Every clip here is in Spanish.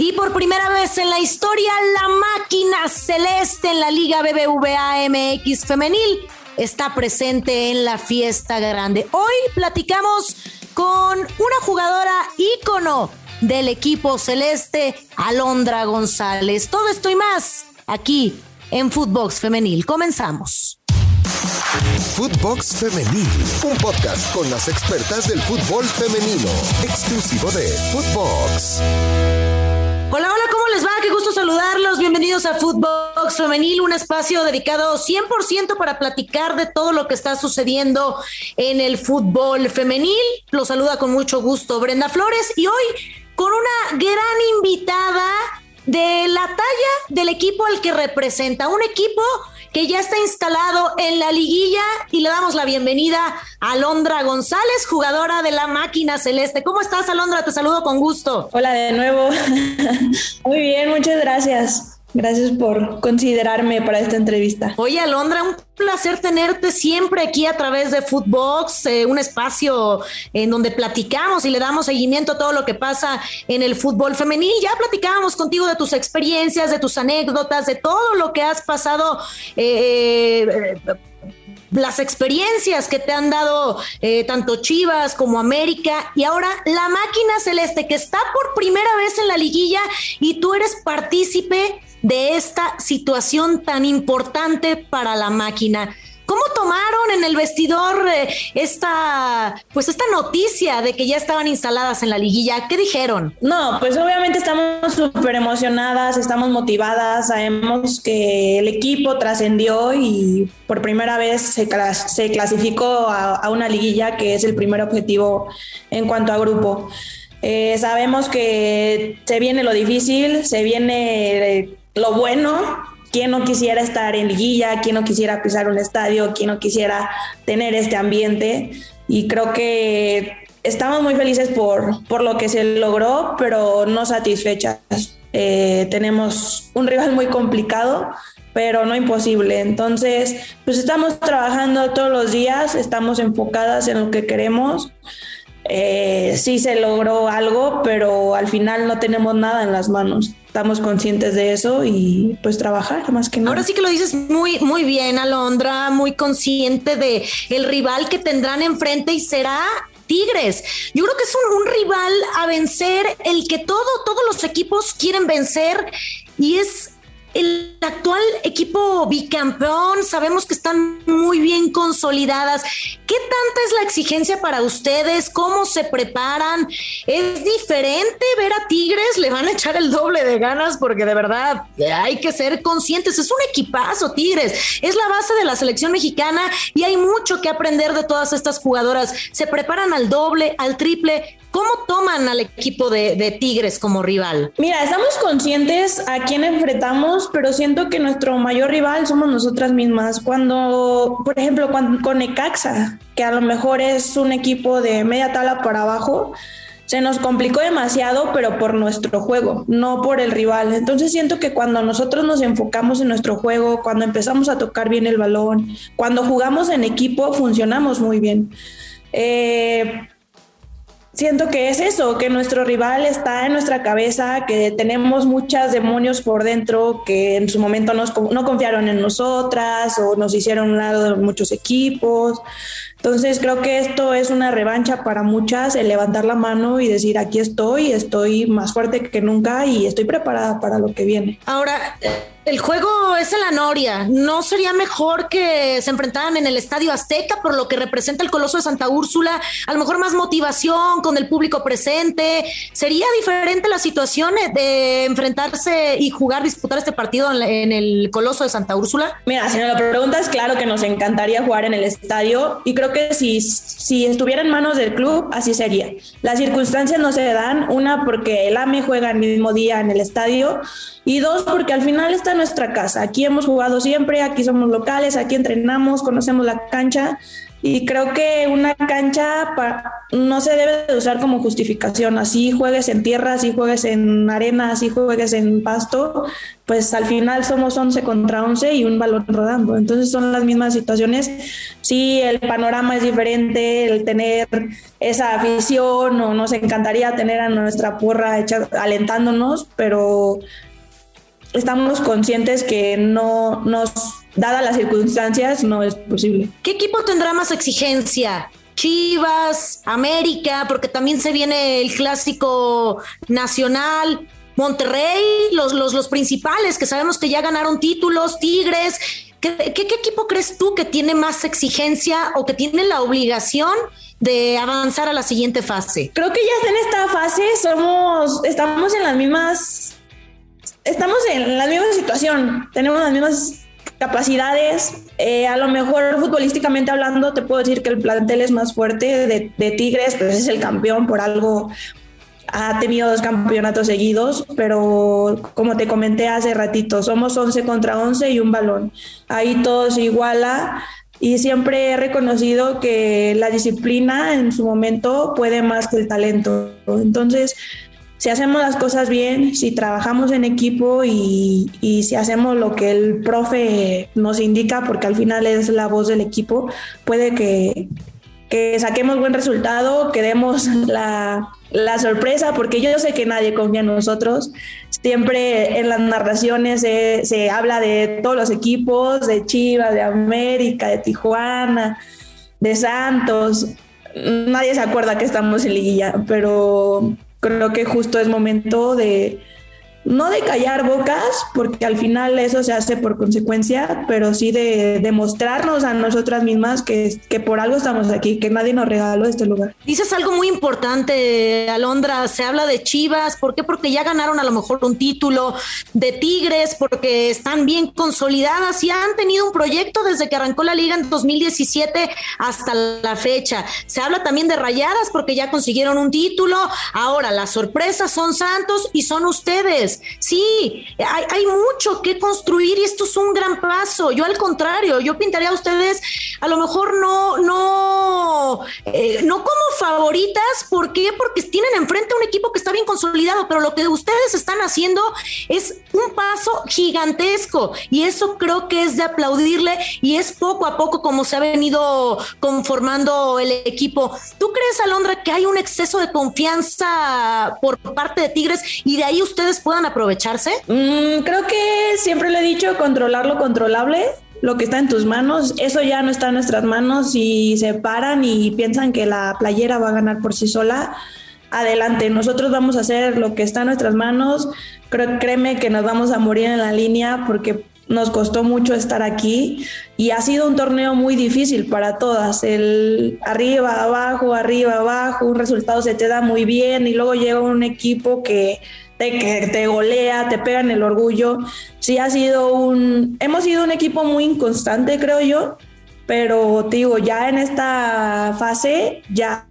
Y por primera vez en la historia, la máquina celeste en la Liga BBVA MX femenil está presente en la fiesta grande. Hoy platicamos con una jugadora ícono del equipo celeste, Alondra González. Todo esto y más aquí en Footbox Femenil. Comenzamos. Footbox Femenil, un podcast con las expertas del fútbol femenino, exclusivo de Footbox. ¿Cómo les va? Qué gusto saludarlos. Bienvenidos a Footbox Femenil, un espacio dedicado 100% para platicar de todo lo que está sucediendo en el fútbol femenil. Los saluda con mucho gusto Brenda Flores y hoy con una gran invitada de la talla del equipo al que representa, un equipo que ya está instalado en la liguilla y le damos la bienvenida a Alondra González, jugadora de la máquina celeste. ¿Cómo estás, Alondra? Te saludo con gusto. Hola de nuevo. Muy bien, muchas gracias. Gracias por considerarme para esta entrevista. Oye, Alondra, un placer tenerte siempre aquí a través de Footbox, eh, un espacio en donde platicamos y le damos seguimiento a todo lo que pasa en el fútbol femenil. Ya platicábamos contigo de tus experiencias, de tus anécdotas, de todo lo que has pasado. Eh, eh, las experiencias que te han dado tanto Chivas como América y ahora la máquina celeste que está por primera vez en la liguilla y tú eres partícipe de esta situación tan importante para la máquina. ¿Cómo tomaron en el vestidor eh, esta, pues esta noticia de que ya estaban instaladas en la liguilla? ¿Qué dijeron? No, pues obviamente estamos súper emocionadas, estamos motivadas, sabemos que el equipo trascendió y por primera vez se, clasificó a, una liguilla que es el primer objetivo en cuanto a grupo. Eh, sabemos que se viene lo difícil, se viene eh, lo bueno, quién no quisiera estar en liguilla, quién no quisiera pisar un estadio, quién no quisiera tener este ambiente. Y creo que estamos muy felices por, por lo que se logró, pero no satisfechas. Eh, tenemos un rival muy complicado, pero no imposible. Entonces, pues estamos trabajando todos los días, estamos enfocadas en lo que queremos. Eh, sí se logró algo, pero al final no tenemos nada en las manos estamos conscientes de eso y pues trabajar más que nada. Ahora sí que lo dices muy muy bien, Alondra, muy consciente de el rival que tendrán enfrente y será Tigres. Yo creo que es un, un, rival a vencer, el que todo, todos los equipos quieren vencer y es el actual equipo bicampeón, sabemos que están muy bien consolidadas. ¿Qué tanta es la exigencia para ustedes? ¿Cómo se preparan? ¿Es diferente ver a Tigres? ¿Le van a echar el doble de ganas? Porque de verdad hay que ser conscientes. Es un equipazo, Tigres. Es la base de la selección mexicana y hay mucho que aprender de todas estas jugadoras. Se preparan al doble, al triple. ¿Cómo toman al equipo de, Tigres como rival? Mira, estamos conscientes a quién enfrentamos, pero siento que nuestro mayor rival somos nosotras mismas. Cuando, por ejemplo, con Necaxa, que a lo mejor es un equipo de media tabla para abajo, se nos complicó demasiado, pero por nuestro juego, no por el rival. Entonces siento que cuando nosotros nos enfocamos en nuestro juego, cuando empezamos a tocar bien el balón, cuando jugamos en equipo, funcionamos muy bien. Eh, siento que es eso, que nuestro rival está en nuestra cabeza, que tenemos muchas demonios por dentro que en su momento no confiaron en nosotras o nos hicieron un lado de muchos equipos. Entonces creo que esto es una revancha para muchas, el levantar la mano y decir aquí estoy, estoy más fuerte que nunca y estoy preparada para lo que viene. Ahora, el juego es en la Noria. ¿No sería mejor que se enfrentaran en el Estadio Azteca por lo que representa el Coloso de Santa Úrsula? A lo mejor más motivación con el público presente. ¿Sería diferente la situación de enfrentarse y jugar, disputar este partido en el Coloso de Santa Úrsula? Mira, si me lo preguntas, claro que nos encantaría jugar en el estadio y creo que si, si estuviera en manos del club, así sería. Las circunstancias no se dan, una porque el AME juega el mismo día en el estadio y dos, porque al final está nuestra casa. Aquí hemos jugado siempre, aquí somos locales, aquí entrenamos, conocemos la cancha. Y creo que una cancha no se debe de usar como justificación. Así juegues en tierra, así juegues en arena, así juegues en pasto, pues al final somos 11 contra 11 y un balón rodando. Entonces son las mismas situaciones. Sí, el panorama es diferente, el tener esa afición o nos encantaría tener a nuestra porra hecha, alentándonos, pero estamos conscientes que no nos dadas las circunstancias, no es posible. ¿Qué equipo tendrá más exigencia? Chivas, América, porque también se viene el clásico nacional, Monterrey, los, los, los principales que sabemos que ya ganaron títulos, Tigres. ¿Qué, ¿Qué, equipo crees tú que tiene más exigencia o que tiene la obligación de avanzar a la siguiente fase? Creo que ya en esta fase somos, estamos en las mismas, estamos en la misma situación, tenemos las mismas capacidades. Eh, a lo mejor futbolísticamente hablando, te puedo decir que el plantel es más fuerte de, Tigres, pues es el campeón, por algo ha tenido dos campeonatos seguidos, pero como te comenté hace ratito, somos 11 contra 11 y un balón. Ahí todo se iguala y siempre he reconocido que la disciplina en su momento puede más que el talento. Entonces, si hacemos las cosas bien, si trabajamos en equipo y, si hacemos lo que el profe nos indica, porque al final es la voz del equipo, puede que, saquemos buen resultado, que demos la, sorpresa, porque yo sé que nadie confía en nosotros. Siempre en las narraciones se, se habla de todos los equipos, de Chivas, de América, de Tijuana, de Santos. Nadie se acuerda que estamos en liguilla, pero creo que justo es momento de, no de callar bocas, porque al final eso se hace por consecuencia, pero sí de demostrarnos a nosotras mismas que, que por algo estamos aquí, que nadie nos regaló este lugar. Dices algo muy importante, Alondra, se habla de Chivas, ¿por qué? Porque ya ganaron a lo mejor un título de Tigres, porque están bien consolidadas y han tenido un proyecto desde que arrancó la liga en 2017 hasta la fecha. Se habla también de Rayadas porque ya consiguieron un título, ahora las sorpresas son Santos y son ustedes. Sí, hay, mucho que construir y esto es un gran paso. Yo al contrario, yo pintaría a ustedes a lo mejor no, no, eh, no como favoritas. ¿Por qué? Porque tienen enfrente un equipo que está bien consolidado, pero lo que ustedes están haciendo es un paso gigantesco y eso creo que es de aplaudirle y es poco a poco como se ha venido conformando el equipo. ¿Tú crees, Alondra, que hay un exceso de confianza por parte de Tigres y de ahí ustedes puedan aprovecharse? Mm, creo que siempre le he dicho controlar lo controlable lo que está en tus manos, eso ya no está en nuestras manos y se paran y piensan que la playera va a ganar por sí sola. Adelante, nosotros vamos a hacer lo que está en nuestras manos. Creo, créeme que nos vamos a morir en la línea porque nos costó mucho estar aquí y ha sido un torneo muy difícil para todas. El arriba, abajo, arriba, abajo, un resultado se te da muy bien y luego llega un equipo que te, te golea, te pega en el orgullo. Sí ha sido un, hemos sido un equipo muy inconstante, creo yo, pero digo, ya en esta fase ya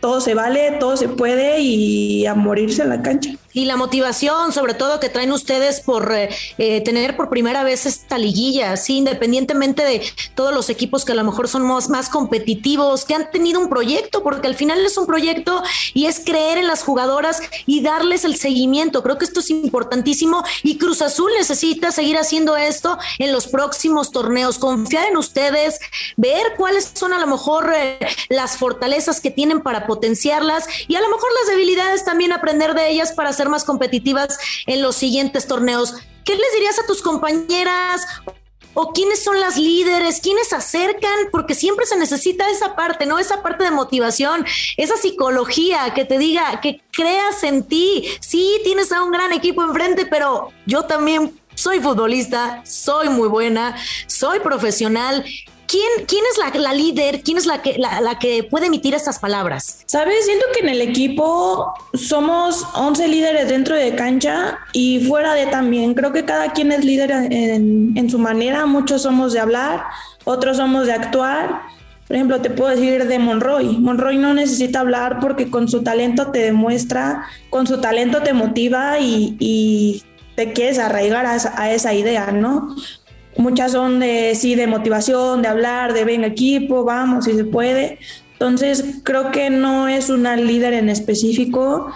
todo se vale, todo se puede y a morirse en la cancha y la motivación, sobre todo que traen ustedes por eh, eh, tener por primera vez esta liguilla, ¿sí? independientemente de todos los equipos que a lo mejor son más, más, competitivos, que han tenido un proyecto, porque al final es un proyecto y es creer en las jugadoras y darles el seguimiento. Creo que esto es importantísimo y Cruz Azul necesita seguir haciendo esto en los próximos torneos, confiar en ustedes, ver cuáles son a lo mejor eh, las fortalezas que tienen para potenciarlas y a lo mejor las debilidades también aprender de ellas para hacer más competitivas en los siguientes torneos. ¿Qué les dirías a tus compañeras o quiénes son las líderes, quiénes acercan, porque siempre se necesita esa parte, ¿no? Esa parte de motivación, esa psicología que te diga, que creas en ti. Sí, tienes a un gran equipo enfrente, pero yo también soy futbolista, soy muy buena, soy profesional ¿Quién, quién es la, líder? ¿Quién es la que, la, que puede emitir estas palabras? Sabes, siento que en el equipo somos 11 líderes dentro de cancha y fuera de también. Creo que cada quien es líder en, en su manera. Muchos somos de hablar, otros somos de actuar. Por ejemplo, te puedo decir de Monroy. Monroy no necesita hablar porque con su talento te demuestra, con su talento te motiva y, y te quieres arraigar a esa, a esa idea, ¿no? Muchas son de sí, de motivación, de hablar, de ven equipo, vamos, si se puede. Entonces, creo que no es una líder en específico,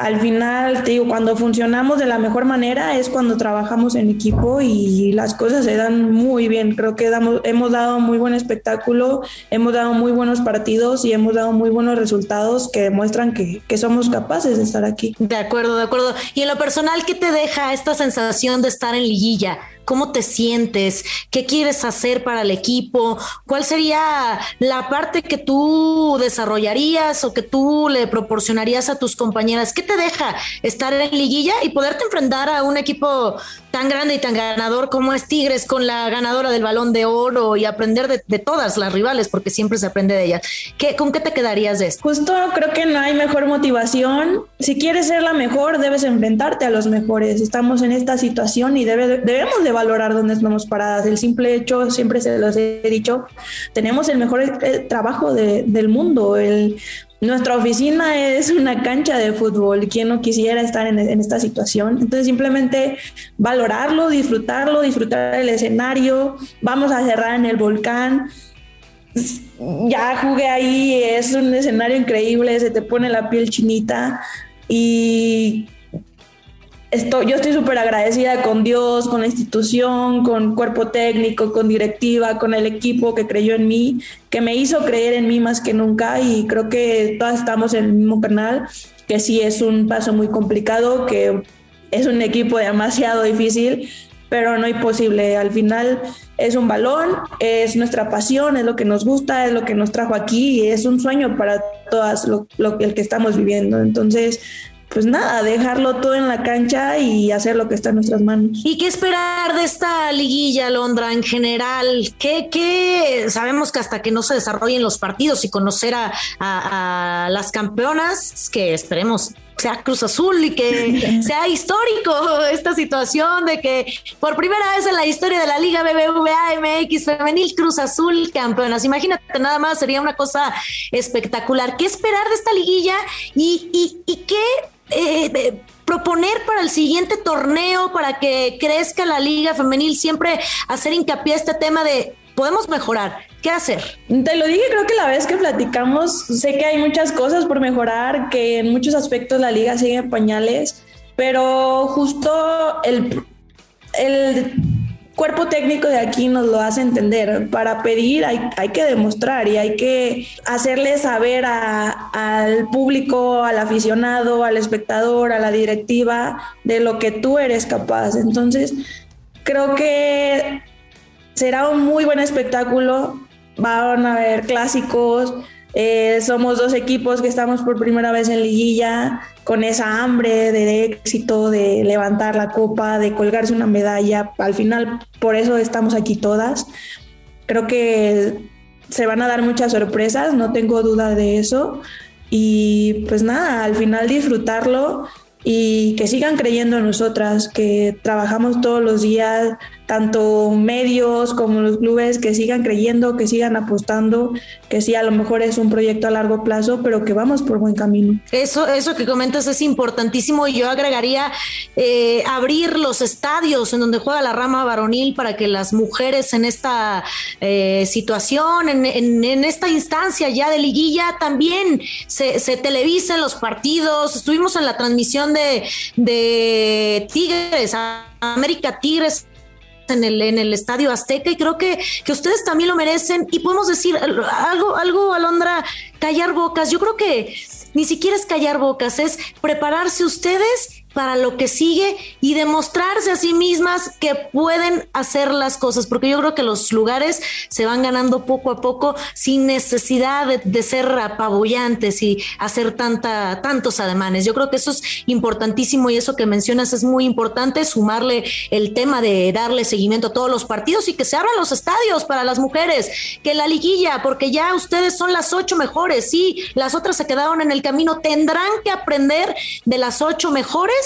al final, te digo, cuando funcionamos de la mejor manera es cuando trabajamos en equipo y las cosas se dan muy bien. Creo que damos, hemos dado muy buen espectáculo, hemos dado muy buenos partidos y hemos dado muy buenos resultados que demuestran que, que somos capaces de estar aquí. De acuerdo, de acuerdo. Y en lo personal, ¿qué te deja esta sensación de estar en liguilla? ¿Cómo te sientes? ¿Qué quieres hacer para el equipo? ¿Cuál sería la parte que tú desarrollarías o que tú le proporcionarías a tus compañeras? ¿Qué te deja estar en liguilla y poderte enfrentar a un equipo tan grande y tan ganador como es Tigres con la ganadora del balón de oro y aprender de, todas las rivales porque siempre se aprende de ellas? ¿Qué, ¿Con qué te quedarías de esto? Justo creo que no hay mejor motivación. Si quieres ser la mejor, debes enfrentarte a los mejores. Estamos en esta situación y debe, debemos de valorar dónde estamos paradas. El simple hecho, siempre se los he dicho, tenemos el mejor eh, trabajo del mundo. El, nuestra oficina es una cancha de fútbol. ¿Quién no quisiera estar en, esta situación? Entonces, simplemente valorarlo, disfrutarlo, disfrutar el escenario. Vamos a cerrar en el volcán. Ya jugué ahí, es un escenario increíble, se te pone la piel chinita y yo estoy súper agradecida con Dios, con la institución, con cuerpo técnico, con directiva, con el equipo que creyó en mí, que me hizo creer en mí más que nunca y creo que todas estamos en el mismo canal, que sí es un paso muy complicado, que es un equipo demasiado difícil, pero no imposible. Al final es un balón, es nuestra pasión, es lo que nos gusta, es lo que nos trajo aquí y es un sueño para todas lo, lo el que estamos viviendo. Entonces, pues nada, dejarlo todo en la cancha y hacer lo que está en nuestras manos. ¿Y qué esperar de esta liguilla, Londra, en general? ¿Qué, qué? sabemos que hasta que no se desarrollen los partidos y conocer a, a las campeonas, que esperemos sea Cruz Azul y que sea histórico esta situación de que por primera vez en la historia de la Liga BBVA MX Femenil Cruz Azul campeonas. Imagínate nada más, sería una cosa espectacular. ¿Qué esperar de esta liguilla y, y, y qué eh, eh, proponer para el siguiente torneo, para que crezca la liga femenil, siempre hacer hincapié a este tema de podemos mejorar. ¿Qué hacer? Te lo dije, creo que la vez que platicamos, sé que hay muchas cosas por mejorar, que en muchos aspectos la liga sigue en pañales, pero justo el, el cuerpo técnico de aquí nos lo hace entender. Para pedir hay, hay que demostrar y hay que hacerle saber al público, al aficionado, al espectador, a la directiva de lo que tú eres capaz. Entonces, creo que será un muy buen espectáculo. Van a haber clásicos, eh, somos dos equipos que estamos por primera vez en liguilla, con esa hambre de éxito, de levantar la copa, de colgarse una medalla. Al final, por eso estamos aquí todas. Creo que se van a dar muchas sorpresas, no tengo duda de eso. Y pues nada, al final disfrutarlo y que sigan creyendo en nosotras, que trabajamos todos los días, tanto medios como los clubes, que sigan creyendo, que sigan apostando, que sí, a lo mejor es un proyecto a largo plazo, pero que vamos por buen camino. Eso, eso que comentas es importantísimo y yo agregaría eh, abrir los estadios en donde juega la rama varonil para que las mujeres en esta eh, situación, en, en, esta instancia ya de liguilla, también se, se televisen los partidos. Estuvimos en la transmisión de, Tigres, América Tigres en el, en el Estadio Azteca y creo que, que ustedes también lo merecen y podemos decir algo, algo, Alondra, callar bocas. Yo creo que ni siquiera es callar bocas, es prepararse ustedes para lo que sigue y demostrarse a sí mismas que pueden hacer las cosas, porque yo creo que los lugares se van ganando poco a poco sin necesidad de, ser apabullantes y hacer tanta, tantos ademanes. Yo creo que eso es importantísimo y eso que mencionas es muy importante, sumarle el tema de darle seguimiento a todos los partidos y que se abran los estadios para las mujeres, que la liguilla, porque ya ustedes son las ocho mejores, sí, las otras se quedaron en el camino, tendrán que aprender de las ocho mejores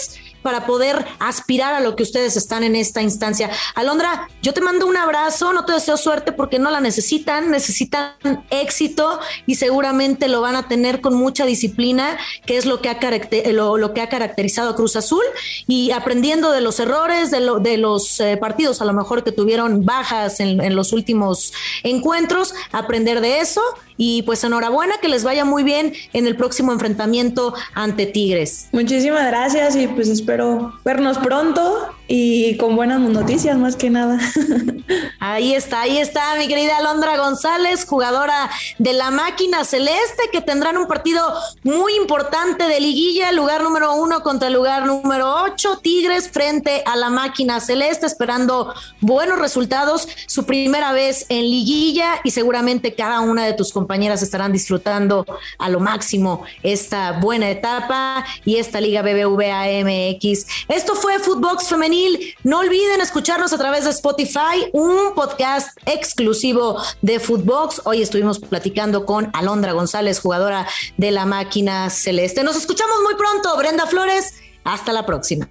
para poder aspirar a lo que ustedes están en esta instancia. Alondra, yo te mando un abrazo, no te deseo suerte porque no la necesitan, necesitan éxito y seguramente lo van a tener con mucha disciplina, que es lo que ha, caracterizado a Cruz Azul y aprendiendo de los errores de, los eh, partidos a lo mejor que tuvieron bajas en los últimos encuentros, aprender de eso y pues enhorabuena que les vaya muy bien en el próximo enfrentamiento ante Tigres. Muchísimas gracias y pues espero vernos pronto y con buenas noticias más que nada. Ahí está, ahí está mi querida Alondra González, jugadora de la máquina celeste, que tendrán un partido muy importante de liguilla, lugar número uno contra el lugar número ocho, Tigres frente a la máquina celeste, esperando buenos resultados, su primera vez en liguilla y seguramente cada una de tus compañeras estarán disfrutando a lo máximo esta buena etapa y esta Liga BBVA MX. Esto fue Footbox Femenino no olviden escucharnos a través de Spotify, un podcast exclusivo de Footbox. Hoy estuvimos platicando con Alondra González, jugadora de la máquina celeste. Nos escuchamos muy pronto, Brenda Flores. Hasta la próxima.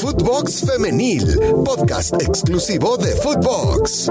Footbox Femenil, podcast exclusivo de Footbox.